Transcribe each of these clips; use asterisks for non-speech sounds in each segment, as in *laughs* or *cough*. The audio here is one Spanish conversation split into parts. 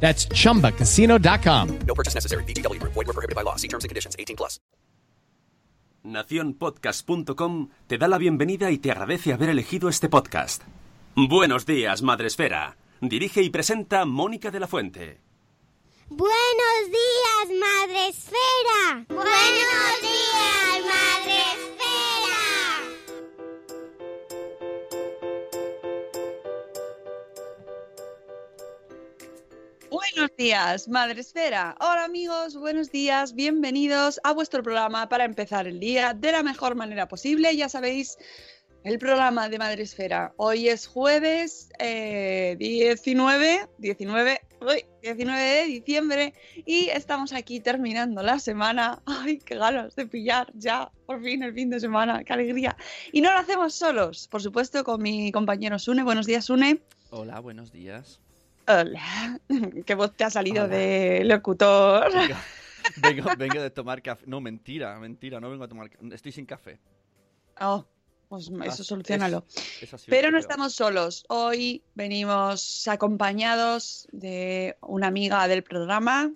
That's chumbacasino.com. No purchase necessary. VGW Group. Void were prohibited by law. See terms and conditions. 18 plus. Naciónpodcast.com te da la bienvenida y te agradece haber elegido este podcast. Buenos días, Madre Esfera. Dirige y presenta Mónica de la Fuente. Buenos días, Madre Esfera. Buenos días, Madre Buenos días, Madre Esfera. Hola amigos, buenos días, bienvenidos a vuestro programa para empezar el día de la mejor manera posible. Ya sabéis, el programa de Madre Esfera. Hoy es jueves eh, 19, 19, uy, 19 de diciembre y estamos aquí terminando la semana. Ay, qué ganas de pillar ya, por fin el fin de semana, qué alegría. Y no lo hacemos solos, por supuesto, con mi compañero Sune. Buenos días, Sune. Hola, buenos días. Hola, *laughs* qué voz te ha salido Hola. de locutor. *laughs* Vengo, vengo, de tomar café. No, mentira, mentira, no vengo a tomar Estoy sin café. Oh, pues eso solucionalo. Es, es Pero no estamos solos. Hoy venimos acompañados de una amiga del programa.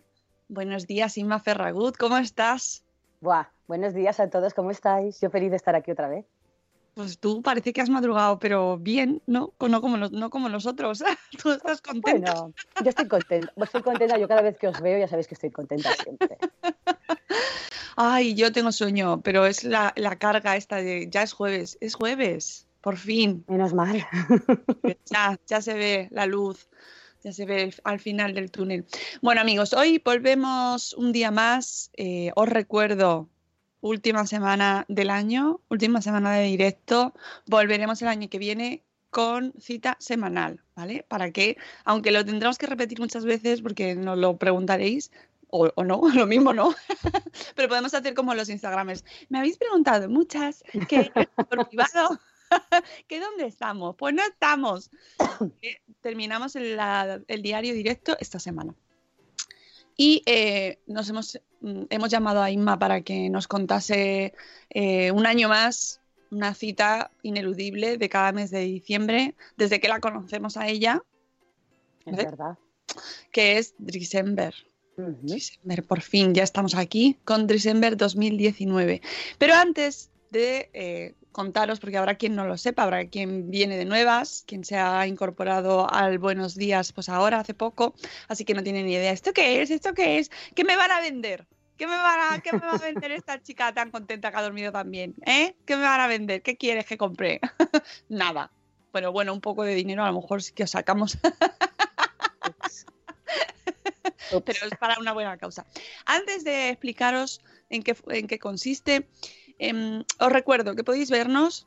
Buenos días, Inma Ferragut, ¿cómo estás? Buah, buenos días a todos, ¿cómo estáis? Yo feliz de estar aquí otra vez. Pues tú parece que has madrugado, pero bien, ¿no? No como, no como nosotros. *laughs* Tú estás contenta. Bueno, yo estoy contenta. Estoy contenta. Yo cada vez que os veo ya sabéis que estoy contenta siempre. *laughs* Ay, yo tengo sueño, pero es la, la carga esta de ya es jueves. Es jueves, por fin. Menos mal. Ya, ya se ve la luz. Ya se ve el, al final del túnel. Bueno, amigos, hoy volvemos un día más. Eh, os recuerdo última semana del año, última semana de directo. Volveremos el año que viene con cita semanal, ¿vale? Para que, aunque lo tendremos que repetir muchas veces porque nos lo preguntaréis, o, o no, *laughs* lo mismo no, *laughs* pero podemos hacer como los Instagramers. Me habéis preguntado muchas que *laughs* por privado. ¿Que dónde estamos? Pues no estamos. *coughs* Terminamos el, la, el diario directo esta semana. Y eh, nos hemos, hemos, llamado a Inma para que nos contase eh, un año más una cita ineludible de cada mes de diciembre, desde que la conocemos a ella. Es verdad. Que es December. Uh -huh. Por fin, ya estamos aquí con December 2019. Pero antes de eh, contaros, porque habrá quien no lo sepa, habrá quien viene de nuevas, quien se ha incorporado al Buenos Días pues ahora, hace poco, así que no tiene ni idea. ¿Esto qué es? ¿Esto qué es? ¿Qué me van a vender? ¿Qué me, van a, ¿Qué me va a vender esta chica tan contenta que ha dormido tan bien? ¿Eh? ¿Qué me van a vender? ¿Qué quieres que compre? *laughs* Nada. Bueno, bueno, un poco de dinero a lo mejor sí que os sacamos. *laughs* Pero es para una buena causa. Antes de explicaros en qué, en qué consiste, eh, os recuerdo que podéis vernos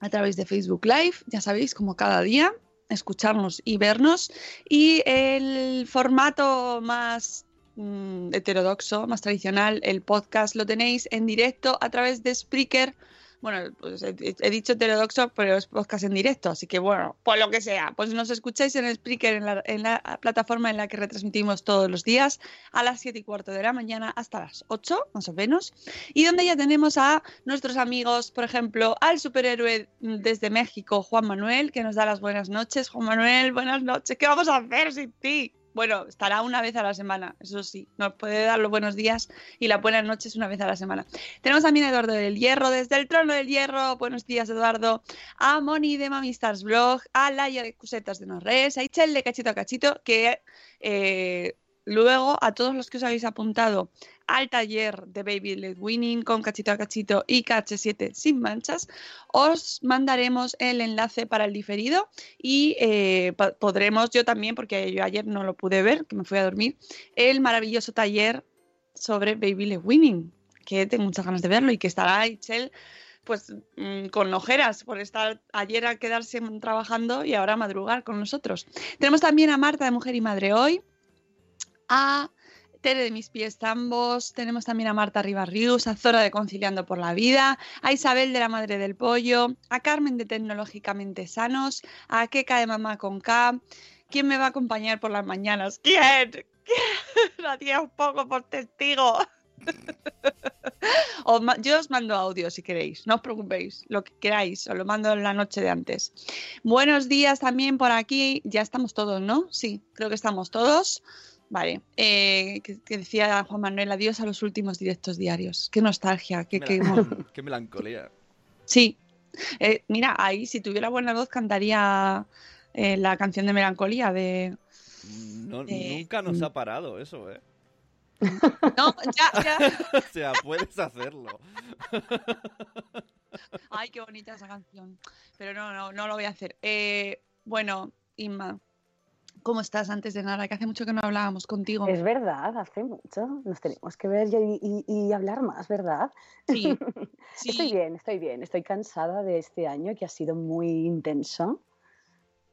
a través de Facebook Live, ya sabéis, como cada día, escucharnos y vernos. Y el formato más mm, heterodoxo, más tradicional, el podcast lo tenéis en directo a través de Spreaker. Bueno, pues he, dicho heterodoxo, pero es podcast en directo, así que bueno, por lo que sea, pues nos escucháis en Spreaker, en la, en la plataforma en la que retransmitimos todos los días a las 7 y cuarto de la mañana hasta las 8, más o menos, y donde ya tenemos a nuestros amigos, por ejemplo, al superhéroe desde México, Juan Manuel, que nos da las buenas noches. Juan Manuel, buenas noches, ¿qué vamos a hacer sin ti? Bueno, estará una vez a la semana, eso sí, nos puede dar los buenos días y las buenas noches una vez a la semana. Tenemos también a Eduardo del Hierro, desde el trono del Hierro, buenos días Eduardo, a Moni de Mami Stars Blog, a Laia de Cusetas de Norres, a Ichel de Cachito a Cachito, que eh, luego a todos los que os habéis apuntado al taller de Baby Led Winning con cachito a cachito y KH7 sin manchas, os mandaremos el enlace para el diferido y eh, podremos, yo también, porque yo ayer no lo pude ver, que me fui a dormir, el maravilloso taller sobre Baby Led Winning, que tengo muchas ganas de verlo y que estará Itzel pues mm, con ojeras por estar ayer a quedarse trabajando y ahora a madrugar con nosotros. Tenemos también a Marta de Mujer y Madre hoy, a Tere de Mis Pies Tambos, tenemos también a Marta Ribarrius, a Zora de Conciliando por la Vida, a Isabel de la Madre del Pollo, a Carmen de Tecnológicamente Sanos, a Keka de Mamá con K. ¿Quién me va a acompañar por las mañanas? ¿Quién? ¿Quién? *laughs* Hacía un poco por testigo. *laughs* Yo os mando audio si queréis, no os preocupéis, lo que queráis, os lo mando en la noche de antes. Buenos días también por aquí, ya estamos todos, ¿no? Sí, creo que estamos todos. Vale, eh, que, que decía Juan Manuel, adiós a los últimos directos diarios. Qué nostalgia, qué, qué- *laughs* Qué melancolía. Sí, Eh, mira, ahí si tuviera buena voz cantaría eh, la canción de Melancolía de... No- Eh, nunca nos ha parado eso, ¿eh? *laughs* No, ya, ya. *laughs* o sea, puedes hacerlo. Ay, qué bonita esa canción. Pero no, no, no lo voy a hacer. Eh, bueno, Inma, ¿cómo estás antes de nada? Que hace mucho que no hablábamos contigo. Es verdad, hace mucho. Nos tenemos que ver y, y- y hablar más, ¿verdad? *laughs* Sí, Estoy bien, estoy bien. Estoy cansada de este año que ha sido muy intenso,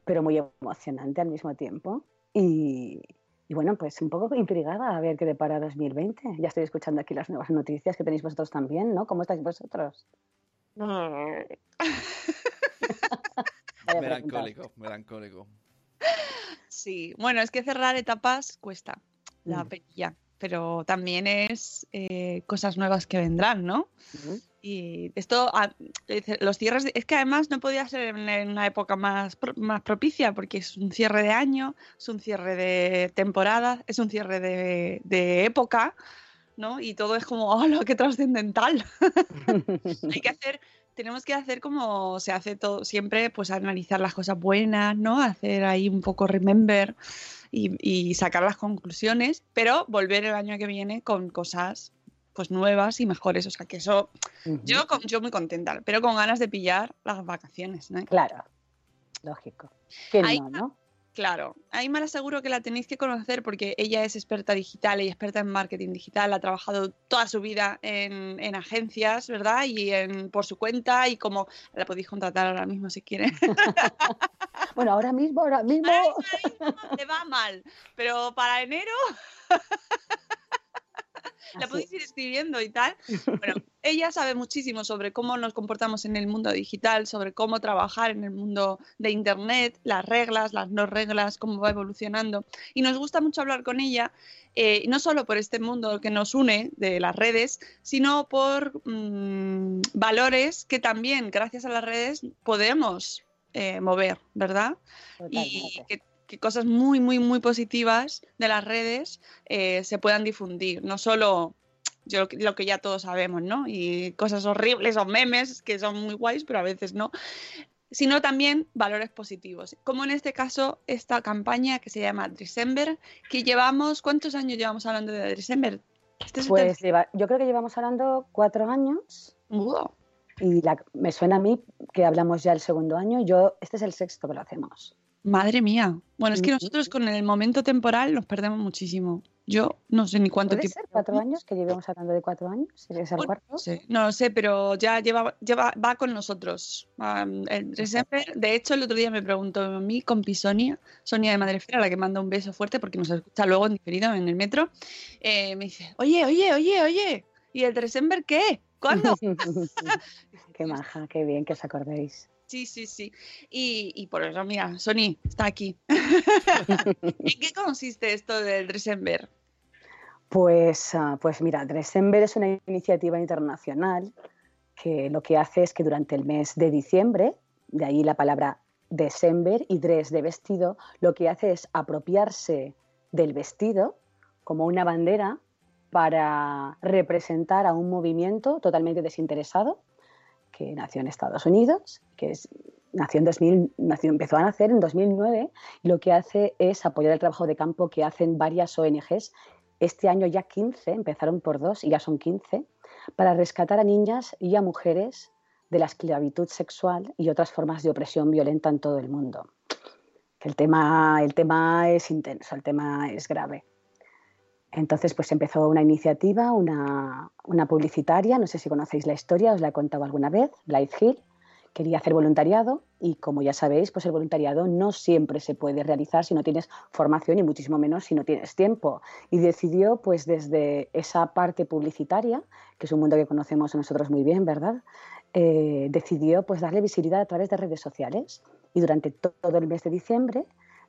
pero muy emocionante al mismo tiempo. Y, y bueno, pues un poco intrigada a ver qué depara 2020. Ya estoy escuchando aquí las nuevas noticias que tenéis vosotros también, ¿no? ¿Cómo estáis vosotros? *laughs* Vaya melancólico, melancólico. Sí, bueno, es que cerrar etapas cuesta la Mm. perilla, pero también es eh, cosas nuevas que vendrán, ¿no? Y esto, ah, los cierres, es que además no podía ser en, una época más, pro- más propicia, porque es un cierre de año, es un cierre de temporada, es un cierre de, de época, ¿no? Y todo es como, *laughs* ¡hola, qué trascendental! *laughs* *laughs* Hay que hacer, tenemos que hacer como se hace todo siempre, pues analizar las cosas buenas, ¿no? Hacer ahí un poco remember y, y sacar las conclusiones, pero volver el año que viene con cosas pues nuevas y mejores. O sea que eso, yo, con- yo muy contenta, pero con ganas de pillar las vacaciones, ¿no? Claro, lógico. ¿Quién Ahí no, no? Claro, ahí me aseguro que la tenéis que conocer porque ella es experta digital y experta en marketing digital, ha trabajado toda su vida en, en agencias, ¿verdad? Y en, por su cuenta y como la podéis contratar ahora mismo si quieren. *laughs* Bueno, ahora mismo, ahora mismo. Le va mal, pero para enero *laughs* la podéis ir escribiendo y tal. *laughs* Bueno, ella sabe muchísimo sobre cómo nos comportamos en el mundo digital, sobre cómo trabajar en el mundo de Internet, las reglas, las no reglas, cómo va evolucionando. Y nos gusta mucho hablar con ella, eh, no solo por este mundo que nos une de las redes, sino por mm, valores que también, gracias a las redes, podemos eh, mover, ¿verdad? y que, que cosas muy, muy, muy positivas de las redes eh, se puedan difundir. No solo yo, lo que ya todos sabemos, ¿no? Y cosas horribles o memes que son muy guays, pero a veces no. Sino también valores positivos. Como en este caso, esta campaña que se llama December, que llevamos, ¿cuántos años llevamos hablando de December? Este es Pues lleva- yo creo que llevamos hablando cuatro años Wow. y la- me suena a mí que hablamos ya el segundo año. Yo, este es el sexto que lo hacemos. Madre mía. Bueno, es que nosotros con el momento temporal nos perdemos muchísimo. Yo no sé ni cuánto ¿Puede tiempo. ser cuatro años? Que llevemos hablando de cuatro años. ¿Sería el Bueno, cuarto? No sé, no lo sé, pero ya lleva, lleva, va con nosotros. Am, el December, de hecho, el otro día me preguntó mi compi Sonia, Sonia de Madrefera, a la que manda un beso fuerte porque nos escucha luego en diferido en el metro. eh, me dice, oye, oye, oye, oye, ¿y el December qué? ¿Cuándo? *laughs* qué maja, qué bien que os acordéis. Sí, sí, sí. Y, y por eso, mira, Sony está aquí. *laughs* ¿En qué consiste esto del December? Pues, ah, pues mira, December es una iniciativa internacional que lo que hace es que durante el mes de diciembre, de ahí la palabra December y dress de vestido, lo que hace es apropiarse del vestido como una bandera para representar a un movimiento totalmente desinteresado que nació en Estados Unidos, que es, nació en 2000, nació, empezó a nacer en 2009 y lo que hace es apoyar el trabajo de campo que hacen varias ONGs este año ya 15, empezaron por dos y ya son 15, para rescatar a niñas y a mujeres de la esclavitud sexual y otras formas de opresión violenta en todo el mundo. El tema, el tema es intenso, el tema es grave. Entonces, pues empezó una iniciativa, una, una publicitaria, no sé si conocéis la historia, os la he contado alguna vez, Blythe Hill, quería hacer voluntariado y como ya sabéis, pues el voluntariado no siempre se puede realizar si no tienes formación y muchísimo menos si no tienes tiempo. Y decidió pues desde esa parte publicitaria, que es un mundo que conocemos nosotros muy bien, ¿verdad? Eh, decidió pues darle visibilidad a través de redes sociales y durante todo el mes de diciembre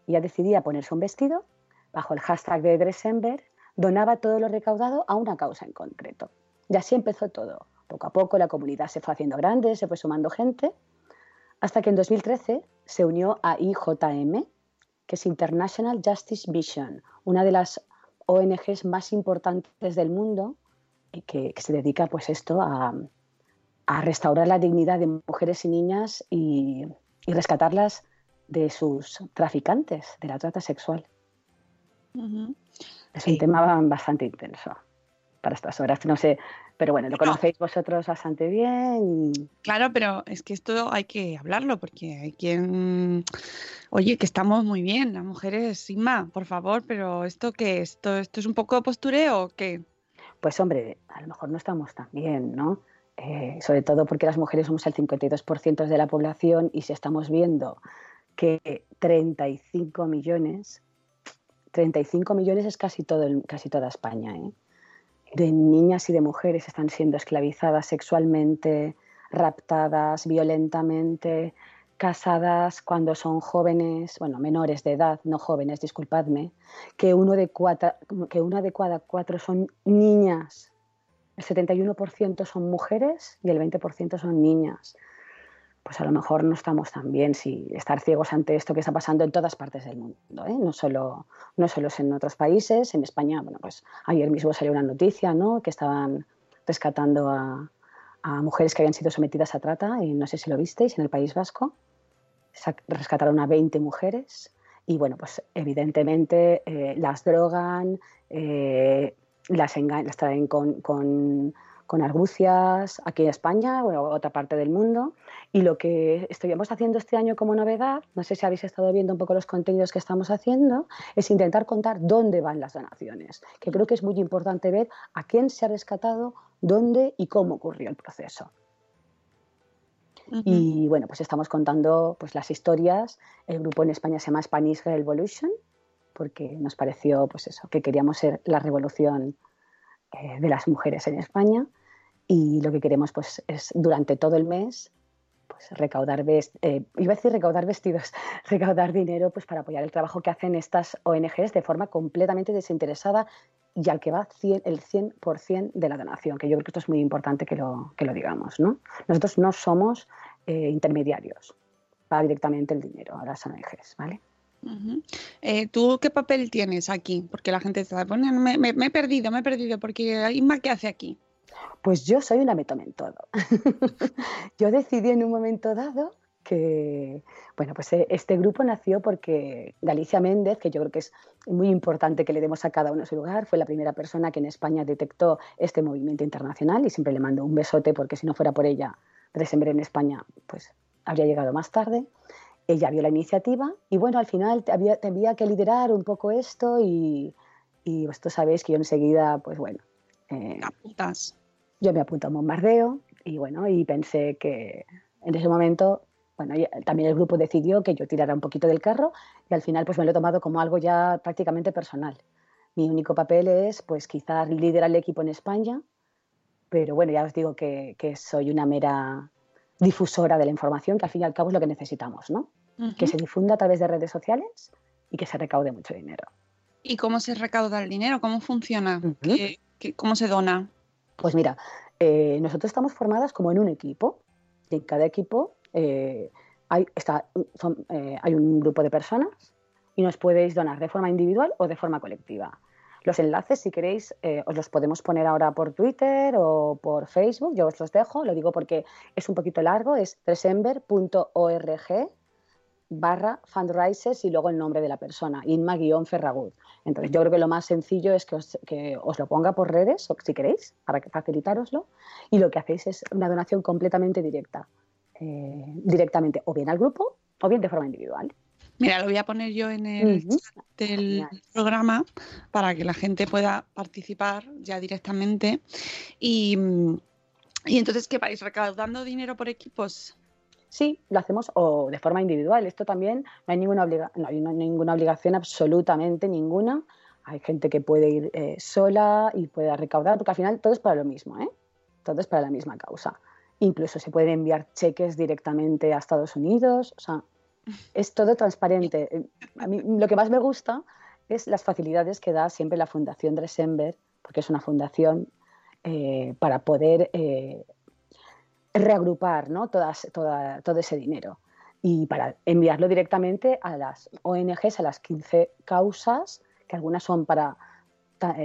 ya decidía ponerse un vestido bajo el hashtag de December, donaba todo lo recaudado a una causa en concreto. Y así empezó todo. Poco a poco la comunidad se fue haciendo grande, se fue sumando gente, hasta que en 2013 se unió a IJM, que es International Justice Vision, una de las ONGs más importantes del mundo y que, se dedica pues esto a, restaurar la dignidad de mujeres y niñas y, rescatarlas de sus traficantes, de la trata sexual. Es un tema bastante intenso para estas horas. No sé, pero bueno, lo conocéis vosotros bastante bien. Claro, pero es que esto hay que hablarlo porque hay quien, oye, que estamos muy bien, las mujeres, Inma, por favor, pero esto qué, esto, esto es un poco de postureo o qué? Pues hombre, a lo mejor no estamos tan bien, ¿no? Eh, sobre todo porque las mujeres somos el 52% de la población y si estamos viendo que 35 millones, 35 millones es casi, todo casi toda España, ¿eh? de niñas y de mujeres están siendo esclavizadas sexualmente, raptadas violentamente, casadas cuando son jóvenes, bueno, menores de edad, no jóvenes, disculpadme, que, uno de cuatro, que una de cada cuatro son niñas, el 71% son mujeres y el 20% son niñas pues a lo mejor no estamos tan bien si estar ciegos ante esto que está pasando en todas partes del mundo, ¿eh? no, solo, no solo en otros países, en España, bueno, pues ayer mismo salió una noticia, ¿no? Que estaban rescatando a, mujeres que habían sido sometidas a trata, y no sé si lo visteis, en el País Vasco, rescataron a 20 mujeres y bueno, pues evidentemente eh, las drogan, eh, las, las traen con argucias aquí en España o otra parte del mundo. Y lo que estamos haciendo este año como novedad, no sé si habéis estado viendo un poco los contenidos que estamos haciendo, es intentar contar dónde van las donaciones, que creo que es muy importante ver a quién se ha rescatado, dónde y cómo ocurrió el proceso. Y bueno, pues estamos contando pues, las historias. El grupo en España se llama Spanish Revolution, porque nos pareció pues eso, que queríamos ser la revolución eh, de las mujeres en España y lo que queremos pues es durante todo el mes pues recaudar eh, iba a decir recaudar vestidos *laughs* recaudar dinero pues para apoyar el trabajo que hacen estas ONGs de forma completamente desinteresada y al que va el 100% de la donación que yo creo que esto es muy importante que lo, que lo digamos ¿no? nosotros no somos eh, intermediarios va directamente el dinero a las ONGs ¿vale? Eh, ¿Tú qué papel tienes aquí? Porque la gente está poniendo, me, he perdido, me he perdido, porque Inma, ¿qué hace aquí? Pues yo soy una metome en todo. *laughs* yo decidí en un momento dado que, bueno, pues eh, este grupo nació porque Galicia Méndez, que yo creo que es muy importante que le demos a cada uno su lugar, fue la primera persona que en España detectó este movimiento internacional y siempre le mando un besote porque si no fuera por ella, Dresember en España, pues habría llegado más tarde. Ella vio la iniciativa y bueno, al final había, había que liderar un poco esto y, y vosotros sabéis que yo enseguida, pues bueno... Eh, Apuntas yo me apunto a un bombardeo y bueno, y pensé que en ese momento, bueno, también el grupo decidió que yo tirara un poquito del carro y al final pues me lo he tomado como algo ya prácticamente personal. Mi único papel es pues quizás liderar el equipo en España, pero bueno, ya os digo que, soy una mera difusora de la información, que al fin y al cabo es lo que necesitamos, ¿no? Que se difunda a través de redes sociales y que se recaude mucho dinero. ¿Y cómo se recauda el dinero? ¿Cómo funciona? cómo se dona? Pues mira, eh, nosotros estamos formadas como en un equipo y en cada equipo eh, hay, está, eh, hay un grupo de personas y nos podéis donar de forma individual o de forma colectiva. Los enlaces, si queréis, os los podemos poner ahora por Twitter o por Facebook. Yo os los dejo, lo digo porque es un poquito largo, es tresember.org barra fundraisers y luego el nombre de la persona, Inma-Ferragut. Entonces yo creo que lo más sencillo es que os, que os lo ponga por redes, o si queréis, para que facilitároslo, y lo que hacéis es una donación completamente directa, eh, directamente o bien al grupo o bien de forma individual. Mira, lo voy a poner yo en el chat del programa para que la gente pueda participar ya directamente. Y, y entonces, ¿qué vais? ¿Recaudando dinero por equipos? Sí, lo hacemos o de forma individual. Esto también no hay ninguna, obliga- no hay una- ninguna obligación, absolutamente ninguna. Hay gente que puede ir eh, sola y pueda recaudar, porque al final todo es para lo mismo, ¿eh? Todo es para la misma causa. Incluso se pueden enviar cheques directamente a Estados Unidos. O sea, es todo transparente. A mí lo que más me gusta es las facilidades que da siempre la Fundación Dresember, porque es una fundación eh, para poder eh, reagrupar ¿no? Todas, toda- todo ese dinero y para enviarlo directamente a las ONGs, a las 15 causas, que algunas son para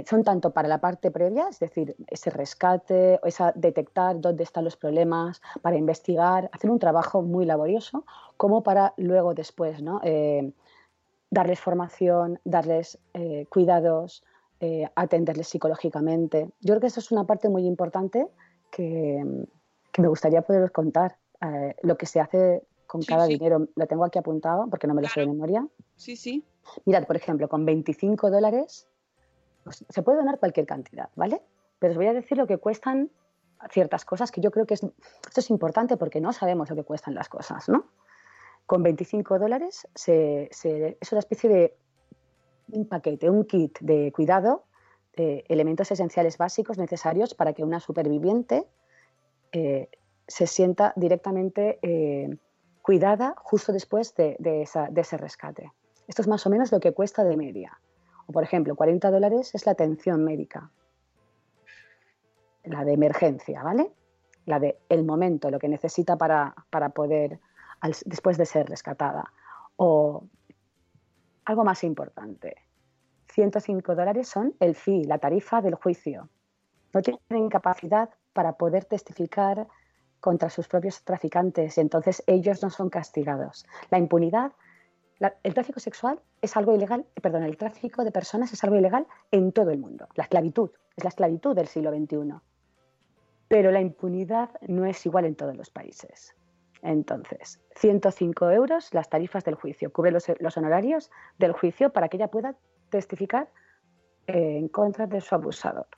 son tanto para la parte previa, es decir, ese rescate, esa detectar dónde están los problemas, para investigar, hacer un trabajo muy laborioso, como para luego después, ¿no? Eh, darles formación, darles eh, cuidados, eh, atenderles psicológicamente. Yo creo que eso es una parte muy importante que, que me gustaría poderos contar. eh, lo que se hace con Sí, cada sí. dinero, lo tengo aquí apuntado porque no me lo sé de memoria. Sí, sí. Mirad, por ejemplo, con 25 dólares pues, se puede donar cualquier cantidad, ¿vale? Pero os voy a decir lo que cuestan ciertas cosas que yo creo que es, esto es importante porque no sabemos lo que cuestan las cosas, ¿no? Con 25 dólares se- se- es una especie de un paquete, un kit de cuidado de elementos esenciales básicos necesarios para que una superviviente eh, se sienta directamente eh, cuidada justo después de, de esa- de ese rescate. Esto es más o menos lo que cuesta de media. O, por ejemplo, 40 dólares es la atención médica, la de emergencia, ¿vale? La de el momento, lo que necesita para, para poder, después de ser rescatada. O algo más importante, 105 dólares son el fee, la tarifa del juicio. No tienen capacidad para poder testificar contra sus propios traficantes y entonces ellos no son castigados. La impunidad, el tráfico sexual es algo ilegal, perdón, el tráfico de personas es algo ilegal en todo el mundo. La esclavitud es la esclavitud del siglo XXI. Pero la impunidad no es igual en todos los países. Entonces, 105 euros las tarifas del juicio, cubre los, honorarios del juicio para que ella pueda testificar en contra de su abusador.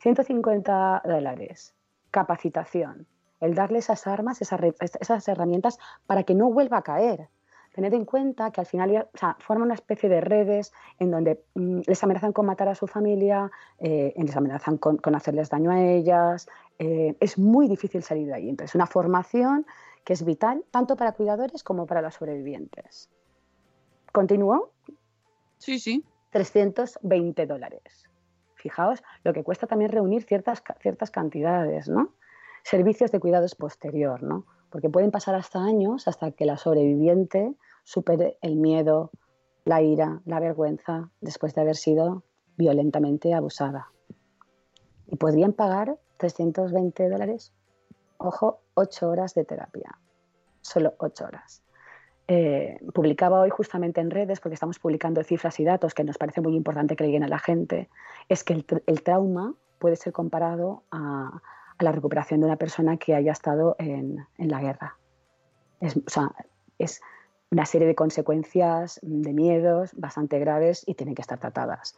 150 dólares, capacitación, el darle esas armas, esas herramientas para que no vuelva a caer. Tened en cuenta que al final o sea, forman una especie de redes en donde mm, les amenazan con matar a su familia, eh, les amenazan con, con hacerles daño a ellas. eh, es muy difícil salir de ahí. Entonces, una formación que es vital tanto para cuidadores como para los sobrevivientes. ¿Continúo? Sí, sí. 320 dólares. Fijaos lo que cuesta también reunir ciertas, ciertas cantidades, ¿no? Servicios de cuidados posterior, ¿no? Porque pueden pasar hasta años hasta que la sobreviviente supere el miedo, la ira, la vergüenza después de haber sido violentamente abusada. Y podrían pagar 320 dólares, ojo, 8 horas de terapia. Solo 8 horas. Eh, publicaba hoy justamente en redes, porque estamos publicando cifras y datos que nos parece muy importante que lleguen a la gente, es que el, tr- el trauma puede ser comparado a, la recuperación de una persona que haya estado en, la guerra. O sea, es una serie de consecuencias, de miedos bastante graves y tienen que estar tratadas.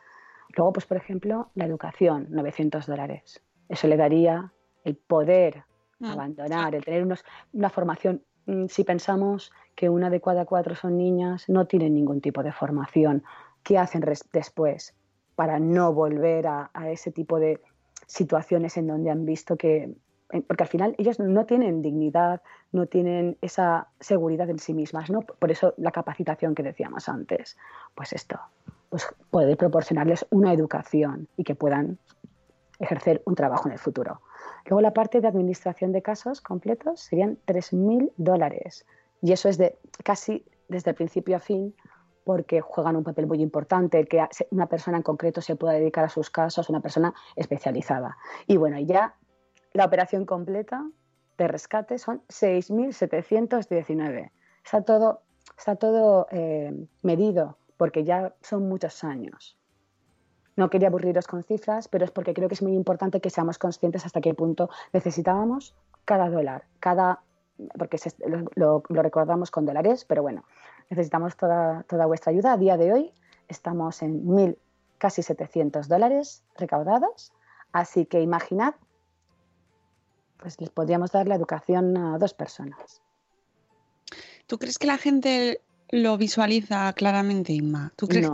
Luego, pues, por ejemplo, la educación, 900 dólares. Eso le daría el poder Mm. abandonar, el tener unos, una formación. Mm, Si pensamos que una de cada cuatro son niñas, no tienen ningún tipo de formación. ¿Qué hacen después para no volver a, a ese tipo de situaciones en donde han visto que... Porque al final ellos no tienen dignidad, no tienen esa seguridad en sí mismas, ¿no? Por eso la capacitación que decíamos antes. Pues esto, pues poder proporcionarles una educación y que puedan ejercer un trabajo en el futuro. Luego la parte de administración de casos completos serían 3.000 dólares. Y eso es de casi desde el principio a fin porque juegan un papel muy importante, que una persona en concreto se pueda dedicar a sus casos, una persona especializada. Y bueno, ya la operación completa de rescate son 6.719. Está todo está todo eh, medido, porque ya son muchos años. No quería aburriros con cifras, pero es porque creo que es muy importante que seamos conscientes hasta qué punto necesitábamos cada dólar, cada porque lo, recordamos con dólares, pero bueno, necesitamos toda, toda vuestra ayuda. A día de hoy estamos en mil, casi 700 dólares recaudados, así que imaginad, pues les podríamos dar la educación a dos personas. ¿Tú crees que la gente lo visualiza claramente, Inma? ¿Tú crees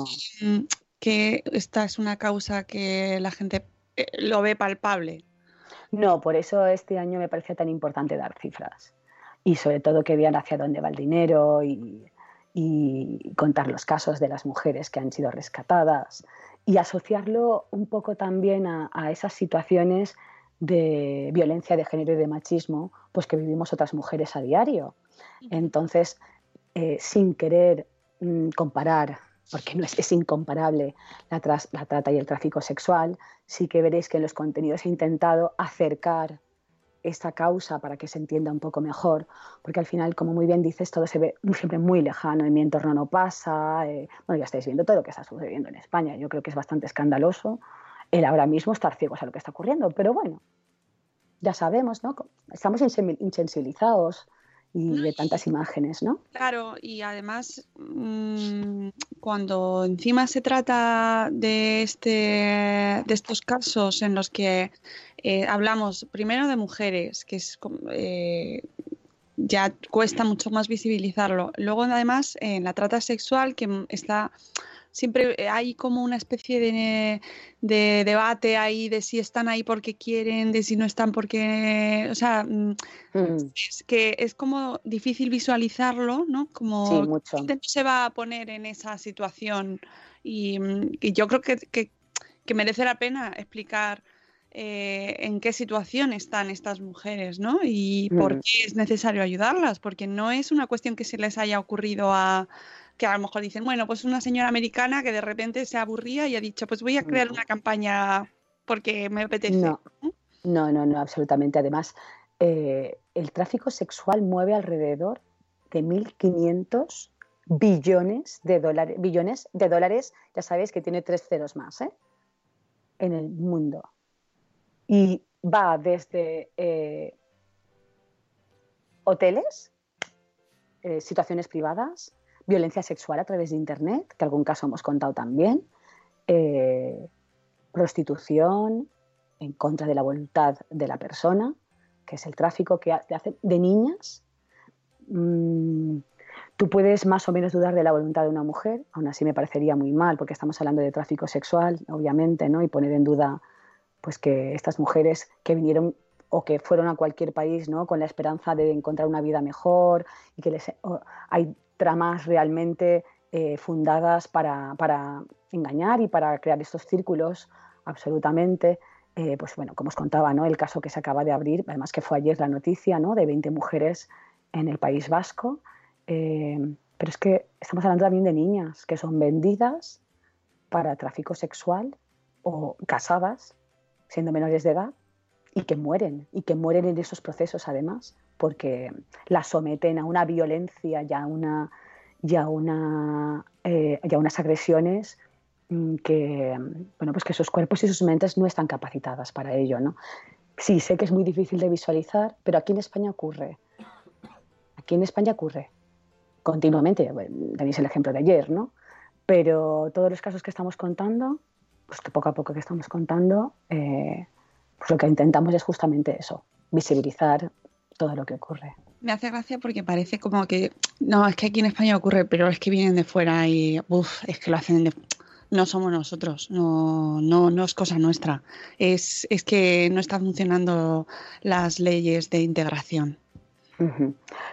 que esta es una causa que la gente eh, lo ve palpable. No, por eso este año me parece tan importante dar cifras y sobre todo que vean hacia dónde va el dinero y, contar los casos de las mujeres que han sido rescatadas y asociarlo un poco también a, esas situaciones de violencia de género y de machismo pues que vivimos otras mujeres a diario. Entonces, eh, sin querer mm, comparar porque no es, es incomparable la, la, trata y el tráfico sexual, sí que veréis que en los contenidos he intentado acercar esta causa para que se entienda un poco mejor, porque al final, como muy bien dices, todo se ve siempre muy lejano, en mi entorno no pasa, eh, bueno, ya estáis viendo todo lo que está sucediendo en España, yo creo que es bastante escandaloso el ahora mismo estar ciegos a lo que está ocurriendo, pero bueno, ya sabemos, ¿no? Estamos insensibilizados, y de tantas imágenes, ¿no? Claro, y además mm, cuando encima se trata de, este, de estos casos en los que eh, hablamos primero de mujeres, que es eh, ya cuesta mucho más visibilizarlo. Luego además en la trata sexual que está siempre eh, hay como una especie de, debate ahí de si están ahí porque quieren, de si no están porque, o sea, mm, mm. es que es como difícil visualizarlo, ¿no? Como se va a poner en esa situación y, mm, yo creo que, merece la pena explicar eh, en qué situación están estas mujeres, ¿no? Y por qué es necesario ayudarlas, porque no es una cuestión que se les haya ocurrido a que a lo mejor dicen, bueno, pues una señora americana que de repente se aburría y ha dicho, pues voy a crear una campaña porque me apetece. No, no, no, absolutamente. Además, eh, el tráfico sexual mueve alrededor de 1.500 billones de dólares, billones de dólares, ya sabéis que tiene tres ceros más, ¿eh? en el mundo. Y va desde eh, hoteles, situaciones privadas, violencia sexual a través de Internet, que algún caso hemos contado también, eh, prostitución en contra de la voluntad de la persona, que es el tráfico que hace de niñas. Mm, tú puedes más o menos dudar de la voluntad de una mujer, aún así me parecería muy mal, porque estamos hablando de tráfico sexual, obviamente, ¿no? y poner en duda pues que estas mujeres que vinieron o que fueron a cualquier país ¿no? con la esperanza de encontrar una vida mejor y que les, hay tramas realmente eh, fundadas para, engañar y para crear estos círculos absolutamente. Eh, pues bueno, como os contaba, ¿no? el caso que se acaba de abrir, además que fue ayer la noticia ¿no? de 20 mujeres en el País Vasco. Eh, pero es que estamos hablando también de niñas que son vendidas para tráfico sexual o casadas, siendo menores de edad, y que mueren, y que mueren en esos procesos además porque la someten a una violencia y a, una, una, eh, unas agresiones mm, que, bueno, pues que sus cuerpos y sus mentes no están capacitadas para ello. ¿no? Sí, sé que es muy difícil de visualizar, pero aquí en España ocurre. Aquí en España ocurre continuamente. tenéis el ejemplo de ayer, ¿no? Pero todos los casos que estamos contando, pues que poco a poco que estamos contando, eh, pues lo que intentamos es justamente eso, visibilizar todo lo que ocurre. Me hace gracia porque parece como que, no, es que aquí en España ocurre, pero es que vienen de fuera y, uff, es que lo hacen de... No somos nosotros, no, no, no es cosa nuestra. Es, es que no están funcionando las leyes de integración.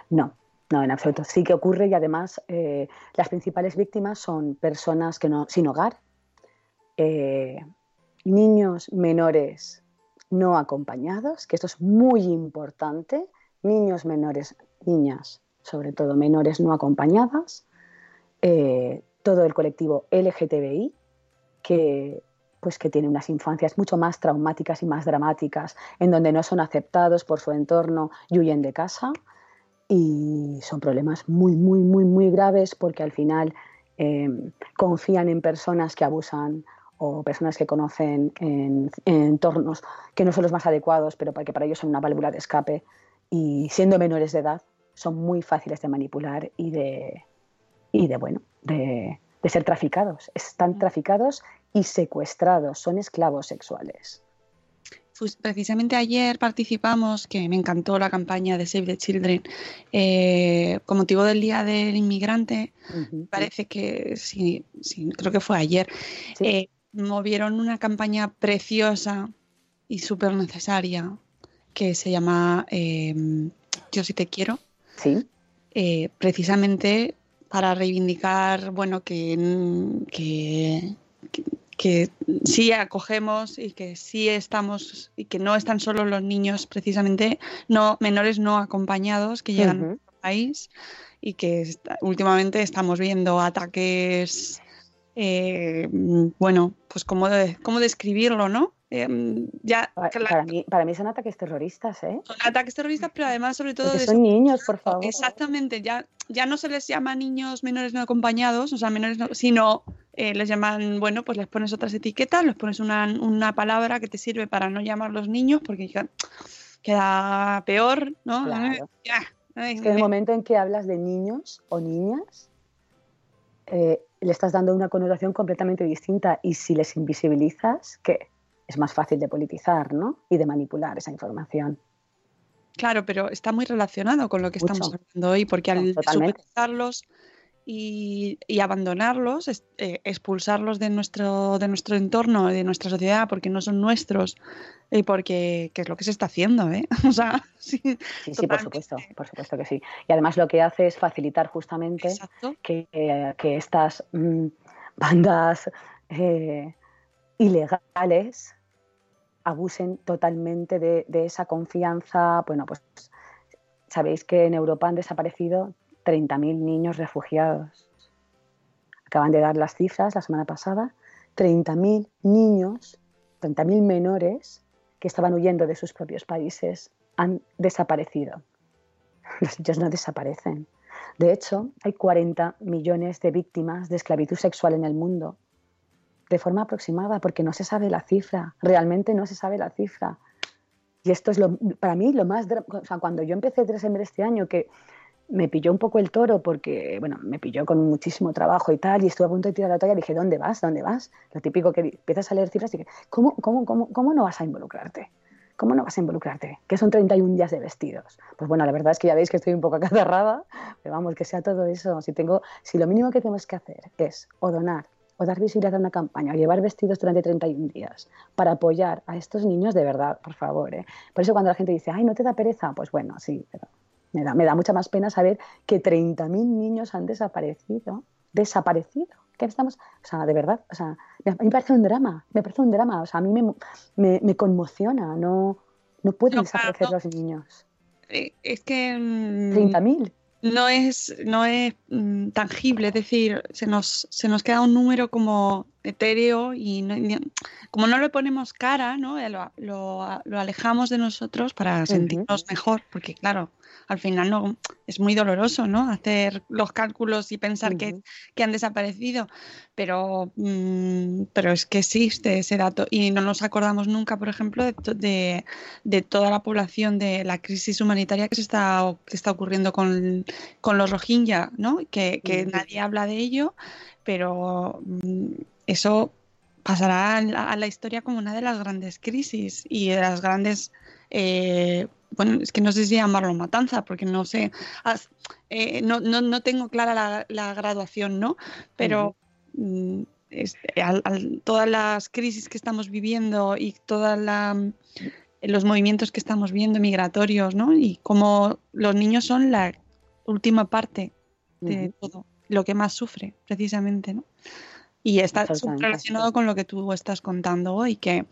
No, no, en absoluto. Sí que ocurre y además eh, las principales víctimas son personas que no, sin hogar, eh, niños menores no acompañados, que esto es muy importante, niños menores, niñas, sobre todo menores no acompañadas, eh, todo el colectivo LGTBI, que pues que tiene unas infancias mucho más traumáticas y más dramáticas, en donde no son aceptados por su entorno y huyen de casa, y son problemas muy, muy, muy, muy graves porque al final eh, confían en personas que abusan o personas que conocen en, en, entornos que no son los más adecuados, pero que para ellos son una válvula de escape y siendo menores de edad son muy fáciles de manipular y de, y de bueno, de, de ser traficados. Están traficados y secuestrados, son esclavos sexuales. Pues precisamente ayer participamos, que me encantó la campaña de Save the Children, eh, con motivo del Día del Inmigrante, parece que sí, sí, creo que fue ayer, Sí. eh, movieron una campaña preciosa y súper necesaria que se llama eh, Yo sí te quiero, Sí, eh, precisamente para reivindicar, bueno, que, que, que, que sí acogemos y que sí estamos y que no están solo los niños, precisamente no menores no acompañados que llegan Ujú. a nuestro país y que está- últimamente estamos viendo ataques, eh, bueno, pues cómo, de- cómo describirlo, ¿no? Eh, ya para, mí, para mí son ataques terroristas, ¿eh? son ataques terroristas, pero además sobre todo Porque de son niños, por favor. Exactamente, ya, ya no se les llama niños menores no acompañados, o sea, menores no, sino eh, les llaman, bueno, pues les pones otras etiquetas, les pones una, una palabra que te sirve para no llamarlos niños, porque ya queda peor, ¿no? Claro. Ya, ay, Es que en el me- momento en que hablas de niños o niñas, eh, le estás dando una connotación completamente distinta y si les invisibilizas, ¿qué? Es más fácil de politizar, ¿no? Y de manipular esa información. Claro, pero está muy relacionado con lo que Mucho. estamos hablando hoy, porque al Totalmente. Y, y abandonarlos, es- eh, expulsarlos de nuestro, de nuestro entorno, de nuestra sociedad, porque no son nuestros, y porque que es lo que se está haciendo, ¿eh? *laughs* O sea, *laughs* sí, Sí, sí, por supuesto, por supuesto que sí. Y además lo que hace es facilitar justamente que, eh, que estas mm, bandas eh, ilegales abusen totalmente de, de esa confianza. Bueno, pues sabéis que en Europa han desaparecido 30.000 niños refugiados. Acaban de dar las cifras la semana pasada. 30.000 niños, 30.000 menores que estaban huyendo de sus propios países han desaparecido. *laughs* Los niños no desaparecen. De hecho, hay 40 millones de víctimas de esclavitud sexual en el mundo, de forma aproximada, porque no se sabe la cifra, realmente no se sabe la cifra. Y esto es lo, para mí lo más... O sea, cuando yo empecé Dresember este año, que me pilló un poco el toro porque, bueno, me pilló con muchísimo trabajo y tal, y estuve a punto de tirar la toalla, dije, ¿dónde vas? ¿Dónde vas? Lo típico que empiezas a leer cifras y que, ¿cómo, cómo, cómo, cómo no vas a involucrarte? ¿Cómo no vas a involucrarte? Que son 31 días de vestidos. Pues bueno, la verdad es que ya veis que estoy un poco *laughs* acatarrada, pero vamos, que sea todo eso. Si, tengo, si lo mínimo que tenemos que hacer es o donar, o dar visibilidad a una campaña, o llevar vestidos durante 31 días para apoyar a estos niños de verdad, por favor. ¿eh? Por eso cuando la gente dice, ay, ¿no te da pereza? Pues bueno, sí, me da, me da mucha más pena saber que 30.000 niños han desaparecido. Desaparecido. ¿Qué estamos? O sea, de verdad, o sea, me- a mí me parece un drama, me parece un drama, o sea, a mí me, me, me conmociona, no, no pueden No, desaparecer no. los niños. Eh, Es que mm, 30.000. no es, no es mm, tangible, es decir, se nos, se nos queda un número como etéreo y no- como no le ponemos cara, ¿no? Lo, lo- lo alejamos de nosotros para sentirnos mejor, porque claro, al final no es muy doloroso, ¿no? Hacer los cálculos y pensar que, que han desaparecido, pero, mm, pero es que existe ese dato y no nos acordamos nunca, por ejemplo, de, to- de, de toda la población de la crisis humanitaria que se está, que está ocurriendo con, con los Rohingya, ¿no? Que, que nadie habla de ello, pero mm, eso pasará a la, a la historia como una de las grandes crisis y de las grandes eh, bueno, es que no sé si llamarlo matanza, porque no sé, as- eh, no, no, no tengo clara la, la graduación, ¿no? Pero mm, al- todas las crisis que estamos viviendo y todos los movimientos que estamos viendo migratorios, ¿no? Y como los niños son la última parte de todo, lo que más sufre, precisamente, ¿no? Y está relacionado con lo que tú estás contando hoy, que,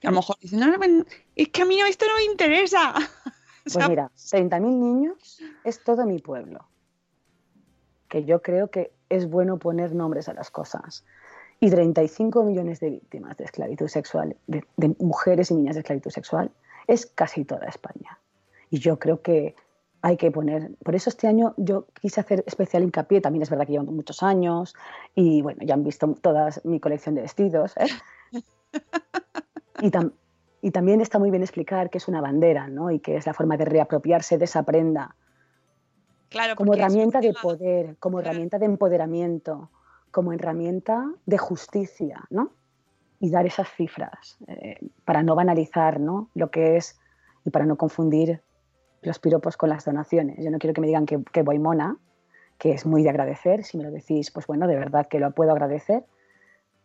que a lo mejor dicen, no, no, es que a mí esto no me interesa. *laughs* O Pues sea, mira, 30.000 niños es todo mi pueblo. Que yo creo que es bueno poner nombres a las cosas. Y 35 millones de víctimas de esclavitud sexual, de, de mujeres y niñas de esclavitud sexual, es casi toda España. Y yo creo que hay que poner. Por eso este año yo quise hacer especial hincapié, también es verdad que llevan muchos años y bueno, ya han visto toda mi colección de vestidos. ¿eh? *laughs* y, y, también está muy bien explicar que es una bandera ¿no? y que es la forma de reapropiarse de esa prenda. Claro, como herramienta de poder, como herramienta de empoderamiento, como herramienta de justicia, ¿no? Y dar esas cifras eh, para no banalizar ¿no? lo que es y para no confundir los piropos con las donaciones. Yo no quiero que me digan que, voy mona, que es muy de agradecer. Si me lo decís, pues bueno, de verdad que lo puedo agradecer,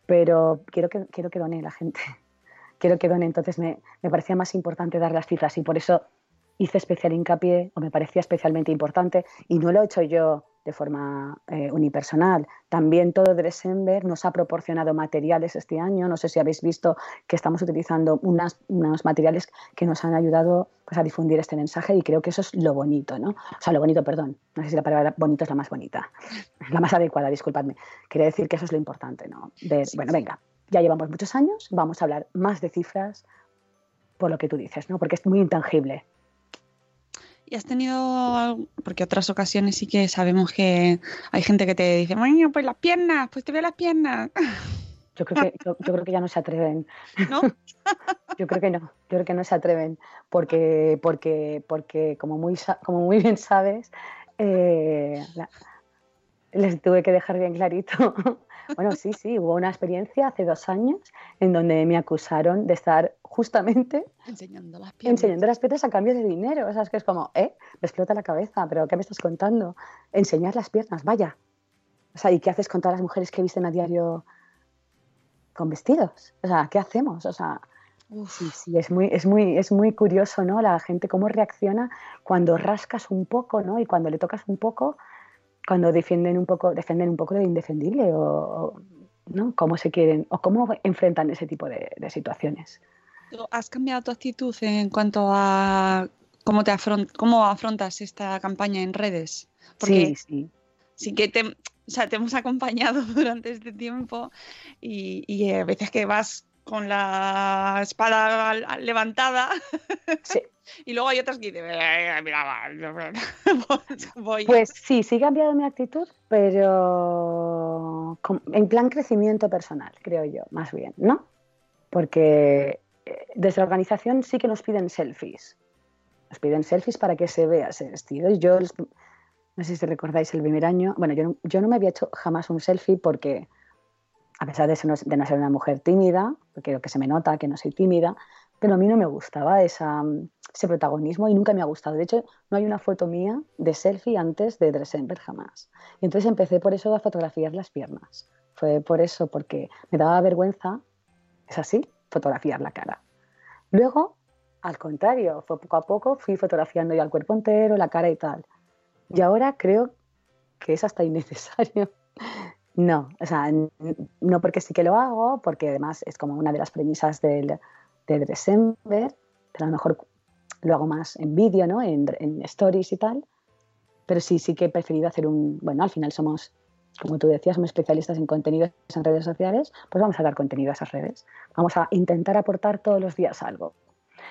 pero quiero que, quiero que done la gente. *laughs* Quiero que done. Entonces me, me parecía más importante dar las cifras y por eso hice especial hincapié o me parecía especialmente importante y no lo he hecho yo de forma eh, unipersonal. También todo Dressember nos ha proporcionado materiales este año. No sé si habéis visto que estamos utilizando unas, unos materiales que nos han ayudado pues, a difundir este mensaje y creo que eso es lo bonito, ¿no? O sea, lo bonito, perdón. No sé si la palabra bonito es la más bonita, la más adecuada, disculpadme. Quería decir que eso es lo importante, ¿no? bueno, venga, ya llevamos muchos años, vamos a hablar más de cifras por lo que tú dices, ¿no? Porque es muy intangible ¿Y has tenido, porque otras ocasiones sí que sabemos que hay gente que te dice, bueno, pues las piernas, pues te veo las piernas. *laughs* Yo creo que, yo, creo que ya no se atreven. ¿No? *laughs* yo creo que no, yo creo que no se atreven, porque, porque, porque como, muy, como muy bien sabes, eh, les tuve que dejar bien clarito bueno, sí, sí, hubo una experiencia hace dos años en donde me acusaron de estar justamente enseñando las piernas, enseñando las a cambio de dinero. O sea, es que es como, ¿eh? Me explota la cabeza, pero ¿qué me estás contando? Enseñar las piernas, vaya. O sea, ¿y qué haces con todas las mujeres que visten a diario con vestidos? O sea, ¿qué hacemos? O sea, sí, sí, es muy, es muy, es muy curioso, ¿no? La gente cómo reacciona cuando rascas un poco, ¿no? Y cuando le tocas un poco, cuando defienden un poco, defienden un poco lo indefendible o, ¿no? cómo se quieren o cómo enfrentan ese tipo de, situaciones. ¿Has cambiado tu actitud en cuanto a cómo te cómo afrontas esta campaña en redes? sí, sí. Sí que te, o sea, te hemos acompañado *laughs* durante este tiempo y, y a veces que vas con la espada levantada. Sí. *laughs* y luego hay otras que dicen, mira, *laughs* voy. Pues sí, sí he cambiado mi actitud, pero en plan crecimiento personal, creo yo, más bien, ¿no? Porque eh, desde la organización sí que nos piden selfies. Nos piden selfies para que se vea ese vestido. Y yo, no sé si recordáis el primer año, bueno, yo yo no me había hecho jamás un selfie porque a pesar de, no, ser una mujer tímida, porque que se me nota que no soy tímida, pero a mí no me gustaba esa, ese protagonismo y nunca me ha gustado. De hecho, no hay una foto mía de selfie antes de Dressember jamás. Y entonces empecé por eso a fotografiar las piernas. Fue por eso, porque me daba vergüenza, es así, fotografiar la cara. Luego, al contrario, fue poco a poco fui fotografiando ya el cuerpo entero, la cara y tal. Y ahora creo que es hasta innecesario no, o sea, no porque sí que lo hago, porque además es como una de las premisas del, del December, pero a lo mejor lo hago más en vídeo, ¿no? En, stories y tal. Pero sí, sí que he preferido hacer un. Bueno, al final somos, como tú decías, somos especialistas en contenidos en redes sociales, pues vamos a dar contenido a esas redes. Vamos a intentar aportar todos los días algo.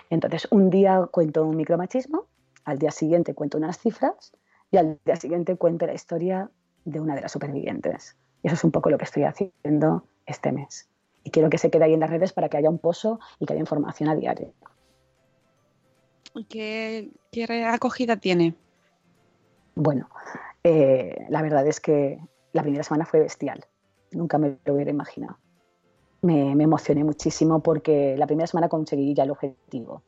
Entonces, un día cuento un micromachismo, al día siguiente cuento unas cifras y al día siguiente cuento la historia de una de las supervivientes. Y eso es un poco lo que estoy haciendo este mes. Y quiero que se quede ahí en las redes para que haya un pozo y que haya información a diario. ¿Qué, qué acogida tiene? Bueno, eh, la verdad es que la primera semana fue bestial. Nunca me lo hubiera imaginado. Me, me, emocioné muchísimo porque la primera semana conseguí ya el objetivo.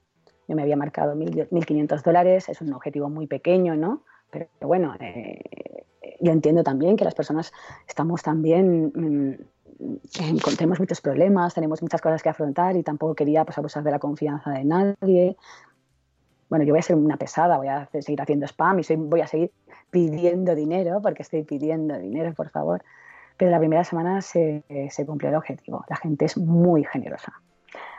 Yo me había marcado 1.500 dólares, es un objetivo muy pequeño, ¿no? Pero bueno, eh, yo entiendo también que las personas estamos también, mm, tenemos muchos problemas, tenemos muchas cosas que afrontar y tampoco quería pues, abusar de la confianza de nadie. Bueno, yo voy a ser una pesada, voy a seguir haciendo spam y voy a seguir pidiendo dinero, porque estoy pidiendo dinero, por favor. Pero la primera semana se, se cumplió el objetivo. La gente es muy generosa.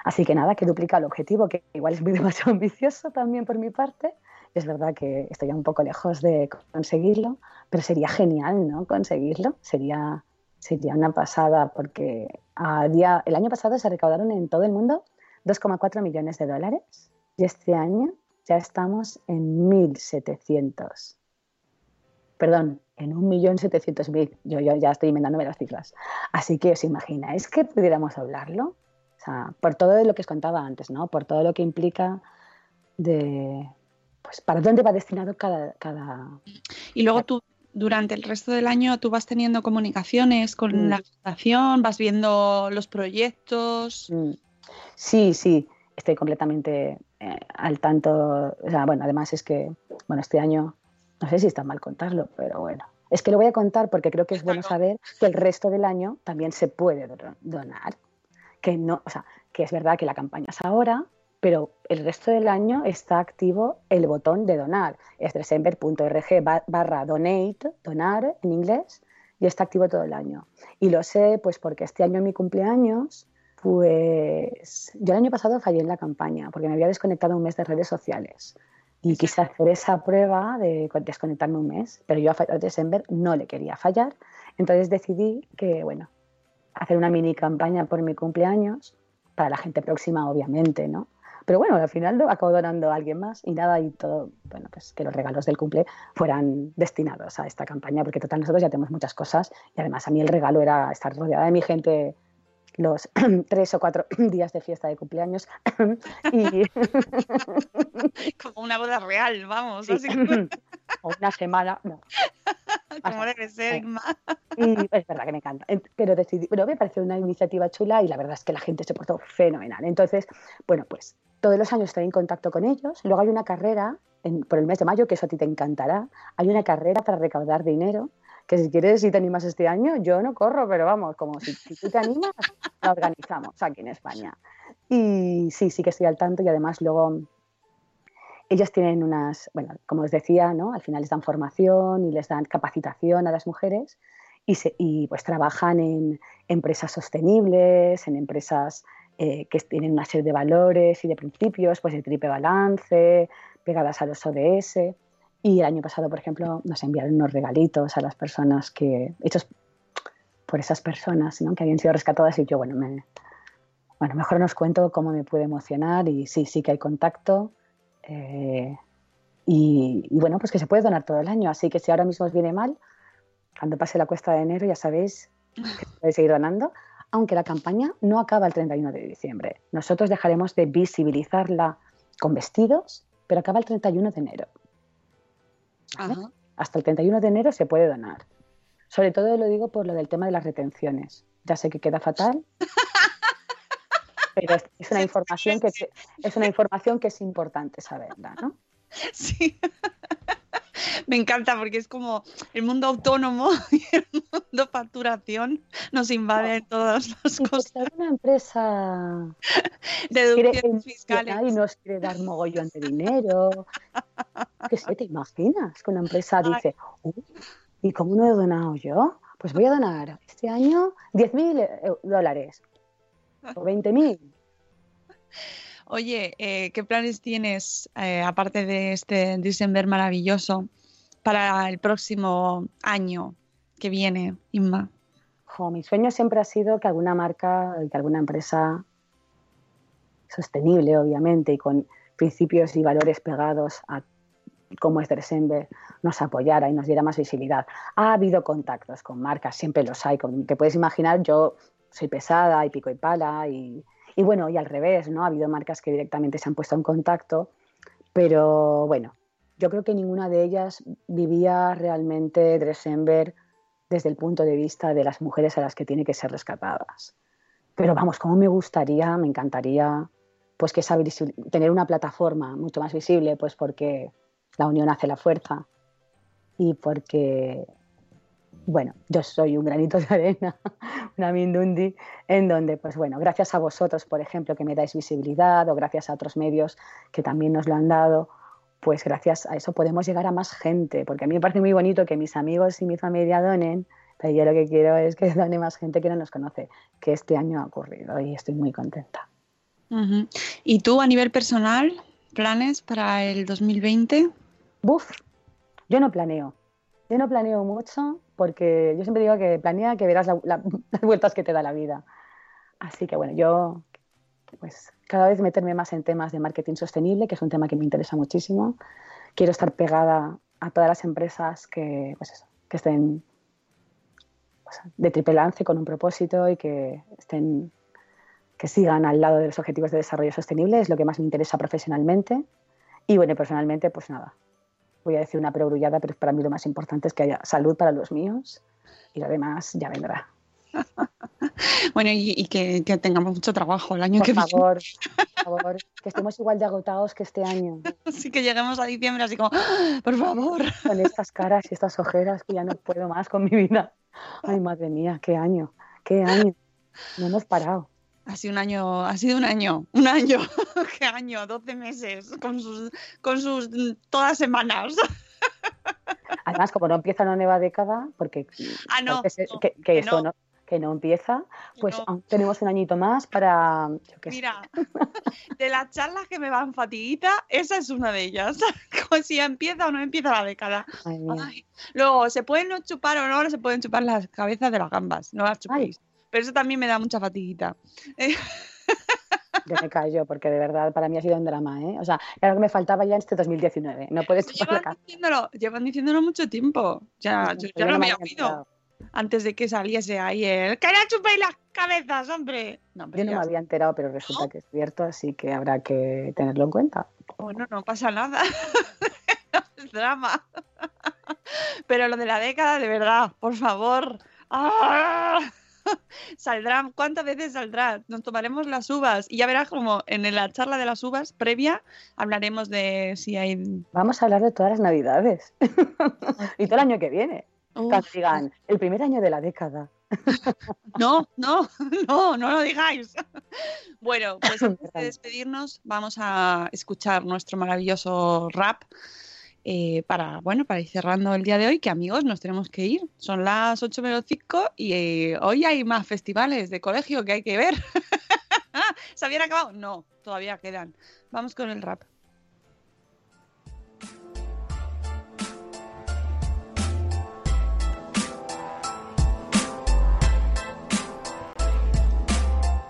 Así que nada, que duplica el objetivo, que igual es muy *laughs* demasiado ambicioso también por mi parte, es verdad que estoy un poco lejos de conseguirlo, pero sería genial, ¿no? Conseguirlo. Sería, sería una pasada porque a el año pasado se recaudaron en todo el mundo 2,4 millones de dólares y este año ya estamos en 1.700. Perdón, en 1.700.000. Yo, yo ya estoy inventándome las cifras. Así que os imagináis que pudiéramos hablarlo. Por todo lo que os contaba antes, ¿no? Por todo lo que implica de, pues, para dónde va destinado cada... cada... Y luego tú, durante el resto del año, tú vas teniendo comunicaciones con Mm. la fundación, vas viendo los proyectos. Mm. Sí, sí, estoy completamente eh, al tanto. O sea, bueno, además es que, bueno, este año, no sé si está mal contarlo, pero bueno. Es que lo voy a contar porque creo que es bueno saber que el resto del año también se puede do- donar. Que no, o sea, que es verdad que la campaña es ahora, pero el resto del año está activo el botón de donar. Es december.org ba- barra donate, donar en inglés, y está activo todo el año. Y lo sé pues porque este año en mi cumpleaños, pues yo el año pasado fallé en la campaña porque me había desconectado un mes de redes sociales. Y quise hacer esa prueba de con- desconectarme un mes, pero yo a December no le quería fallar. Entonces decidí que, bueno, hacer una mini campaña por mi cumpleaños, para la gente próxima, obviamente, ¿no? Pero bueno, al final lo acabo donando a alguien más y nada, y todo, bueno, pues que los regalos del cumple fueran destinados a esta campaña, porque total nosotros ya tenemos muchas cosas y además a mí el regalo era estar rodeada de mi gente los *clears throat* tres o cuatro *clears throat* días de fiesta de cumpleaños *clears throat* y *laughs* Como una boda real, vamos. Sí. así o una semana, no. *laughs* como debe ser, Inma. *laughs* Y es verdad que me encanta. Pero decidí, pero me pareció una iniciativa chula y la verdad es que la gente se portó fenomenal. Entonces, bueno, pues todos los años estoy en contacto con ellos. Luego hay una carrera en- por el mes de mayo, que eso a ti te encantará. Hay una carrera para recaudar dinero, que si quieres, si te animas este año, yo no corro, pero vamos, como si, si tú te animas, la organizamos aquí en España. Y sí, sí que estoy al tanto y además luego ellos tienen unas, bueno, como os decía, ¿no? Al final les dan formación y les dan capacitación a las mujeres y, se- y, pues trabajan en empresas sostenibles, en empresas eh, que tienen una serie de valores y de principios, pues de triple balance, pegadas a los ODS. Y el año pasado, por ejemplo, nos enviaron unos regalitos a las personas que, hechos por esas personas ¿no? que habían sido rescatadas y yo, bueno, me, bueno, mejor nos cuento cómo me puede emocionar y sí, sí que hay contacto. Eh, y, y bueno, pues que se puede donar todo el año. Así que si ahora mismo os viene mal, cuando pase la cuesta de enero ya sabéis que podéis seguir donando, aunque la campaña no acaba el 31 de diciembre. Nosotros dejaremos de visibilizarla con vestidos, pero acaba el 31 de enero. ¿vale? Ajá. Hasta el 31 de enero se puede donar. Sobre todo lo digo por lo del tema de las retenciones. Ya sé que queda fatal, pero es, *laughs* una información que es una información que es importante saberla, ¿no? Sí. *laughs* Me encanta porque es como el mundo autónomo *laughs* y el mundo facturación nos invade en todas las Y cosas. alguna empresa Deducciones fiscales. y nos quiere dar mogollón de dinero, ¿qué sé? ¿Te imaginas que una empresa dice, "Uy, ¿y cómo no he donado yo? Pues voy a donar este año 10.000 eh, dólares o 20.000. Oye, eh, ¿qué planes tienes, eh, aparte de este December maravilloso, para el próximo año que viene, Inma? Jo, mi sueño siempre ha sido que alguna marca, que alguna empresa sostenible, obviamente, y con principios y valores pegados a cómo es December, nos apoyara y nos diera más visibilidad. Ha habido contactos con marcas, siempre los hay. Como te puedes imaginar, yo soy pesada y pico y pala y, y bueno, y al revés, ¿no? Ha habido marcas que directamente se han puesto en contacto, pero bueno, yo creo que ninguna de ellas vivía realmente December desde el punto de vista de las mujeres a las que tiene que ser rescatadas. Pero vamos, como me gustaría, me encantaría pues que esa tener una plataforma mucho más visible, pues porque la unión hace la fuerza y porque, bueno, yo soy un granito de arena, *laughs* una mindundi, en donde, pues bueno, gracias a vosotros, por ejemplo, que me dais visibilidad o gracias a otros medios que también nos lo han dado, pues gracias a eso podemos llegar a más gente, porque a mí me parece muy bonito que mis amigos y mi familia donen, pero yo lo que quiero es que *laughs* done más gente que no nos conoce, que este año ha ocurrido y estoy muy contenta. ¿Y tú a nivel personal, planes para el 2020? Buf, yo no planeo. Yo no planeo mucho porque yo siempre digo que planea que verás la- la- *laughs* las vueltas que te da la vida. Así que bueno, yo pues cada vez meterme más en temas de marketing sostenible, que es un tema que me interesa muchísimo. Quiero estar pegada a todas las empresas que, pues que estén pues, de triple lance con un propósito y que estén que sigan al lado de los objetivos de desarrollo sostenible, es lo que más me interesa profesionalmente. Y bueno, personalmente, pues nada, voy a decir una perogrullada, pero para mí lo más importante es que haya salud para los míos y lo demás ya vendrá. *laughs* Bueno, y, que, tengamos mucho trabajo el año por que favor, Por *laughs* favor, que estemos igual de agotados que este año. Sí, que lleguemos a diciembre así como, ¡Ah! por favor. Con estas caras y estas ojeras que ya no puedo más con mi vida. Ay, madre mía, qué año, qué año. No hemos parado. Ha sido un año, ha sido un año, un año, *laughs* qué año, 12 meses, con sus, con sus todas semanas. Además, como no empieza una nueva década, porque, ah, no, que, eso no. que no empieza, pues tenemos un añito más para. Mira, de las charlas que me van fatiguita, esa es una de ellas. *laughs* Como si empieza o no empieza la década. Luego, ¿se pueden no chupar o no? Se pueden chupar las cabezas de las gambas, no las chupéis. Pero eso también me da mucha fatiguita. Yo me callo, porque de verdad para mí ha sido un drama, ¿eh? O sea, era lo que me faltaba ya en este 2019. No puedes llevan diciéndolo, llevan diciéndolo mucho tiempo. Ya, yo, ya no, me había oído. Antes de que saliese ahí el ¡Que no chupéis las cabezas, hombre! yo no me había enterado, pero resulta que es cierto, así que habrá que tenerlo en cuenta. Bueno, no pasa nada. *laughs* es drama. *laughs* Pero lo de la década, de verdad, por favor. ¡Ah! *laughs* saldrá, ¿cuántas veces saldrá? Nos tomaremos las uvas y ya verás como en la charla de las uvas previa hablaremos de si hay... Vamos a hablar de todas las navidades *laughs* y todo el año que viene. Castigan, el primer año de la década. *laughs* No, no, no, no lo digáis. Bueno, pues antes de despedirnos vamos a escuchar nuestro maravilloso rap eh, para, bueno, para ir cerrando el día de hoy, que amigos, nos tenemos que ir. Son las 8 menos 5 y eh, hoy hay más festivales de colegio que hay que ver. *laughs* ¿Se habían acabado? No, todavía quedan. Vamos con el rap.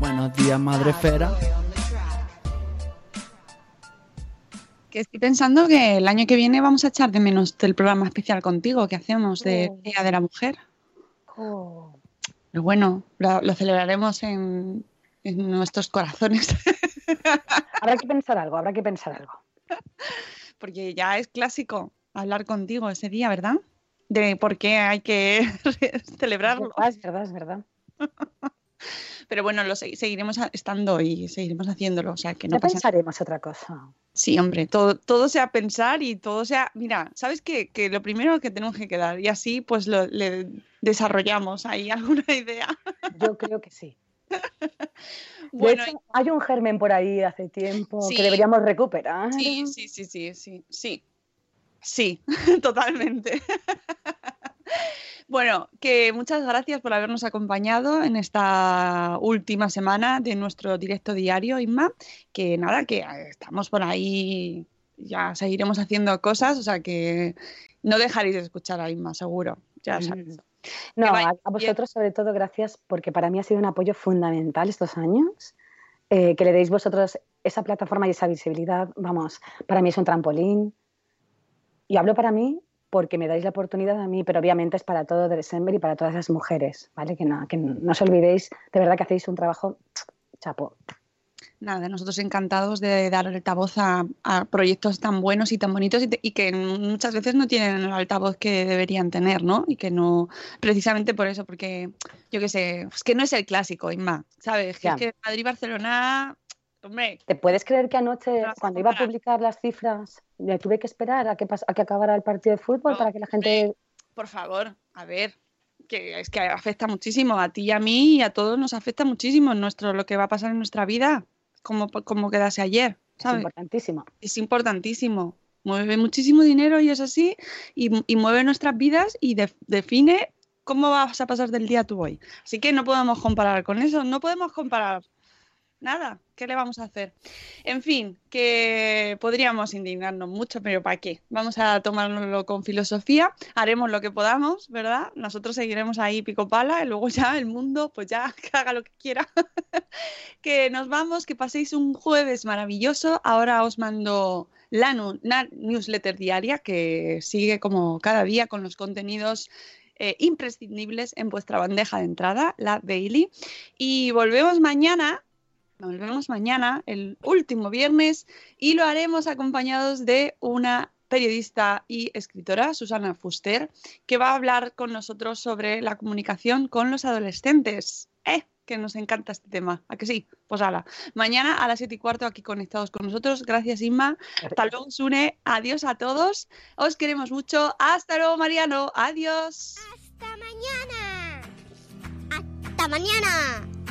Buenos días, madre esfera. Que estoy pensando que el año que viene vamos a echar de menos del programa especial contigo que hacemos de oh. Día de la Mujer. Oh. Pero bueno, lo, celebraremos en, nuestros corazones. *laughs* habrá que pensar algo, habrá que pensar algo. *laughs* Porque ya es clásico hablar contigo ese día, ¿verdad? De por qué hay que *laughs* celebrarlo. Es verdad, es verdad. *laughs* Pero bueno, lo seguiremos estando y seguiremos haciéndolo. O sea, que no pensaremos otra cosa. Sí, hombre, todo, todo sea pensar y todo sea. Mira, ¿sabes qué? Que lo primero que tenemos que quedar y así pues lo, le desarrollamos ahí *laughs* alguna idea. Yo creo que sí. *laughs* bueno, hay un germen por ahí hace tiempo que deberíamos recuperar. Sí, sí, sí, sí, sí, sí. Sí, totalmente. *laughs* Bueno, que muchas gracias por habernos acompañado en esta última semana de nuestro directo diario, Inma. Que nada, que estamos por ahí, ya seguiremos haciendo cosas, o sea que no dejaréis de escuchar a Inma, seguro. Ya sabes. No, a, vosotros sobre todo gracias porque para mí ha sido un apoyo fundamental estos años. Eh, que le deis vosotros esa plataforma y esa visibilidad, vamos, para mí es un trampolín. Y hablo para mí porque me dais la oportunidad a mí, pero obviamente es para todo December y para todas las mujeres, ¿vale? Que no, que no os olvidéis, de verdad que hacéis un trabajo chapo. Nada, nosotros encantados de dar altavoz a, proyectos tan buenos y tan bonitos y, que muchas veces no tienen el altavoz que deberían tener, ¿no? Y que no, precisamente por eso, porque yo qué sé, es que no es el clásico, Inma, ¿sabes? Que es que Madrid-Barcelona ¿Te puedes creer que anoche, cuando iba a publicar las cifras, tuve que esperar a que, a que acabara el partido de fútbol para que la gente. Por favor, a ver, que es que afecta muchísimo a ti y a mí y a todos nos afecta muchísimo nuestro lo que va a pasar en nuestra vida. como, como quedase ayer. Es importantísimo. Es importantísimo. Mueve muchísimo dinero y es así, y, y mueve nuestras vidas y de- define cómo vas a pasar del día tú hoy. Así que no podemos comparar con eso, no podemos comparar nada. ¿Qué le vamos a hacer? En fin, que podríamos indignarnos mucho, pero ¿para qué? Vamos a tomárnoslo con filosofía, haremos lo que podamos, ¿verdad? Nosotros seguiremos ahí pico pala y luego ya el mundo, pues ya *laughs* que haga lo que quiera. *laughs* que nos vamos, que paséis un jueves maravilloso. Ahora os mando la newsletter diaria que sigue como cada día con los contenidos eh, imprescindibles en vuestra bandeja de entrada, la daily. Y volvemos mañana. Volvemos mañana, el último viernes, y lo haremos acompañados de una periodista y escritora, Susana Fuster, que va a hablar con nosotros sobre la comunicación con los adolescentes. ¡Eh! Que nos encanta este tema. ¿A que sí? Pues ala. Mañana a las 7 y cuarto aquí conectados con nosotros. Gracias, Inma. Hasta luego, Sune. Adiós a todos. Os queremos mucho. Hasta luego, Mariano. Adiós. Hasta mañana. Hasta mañana.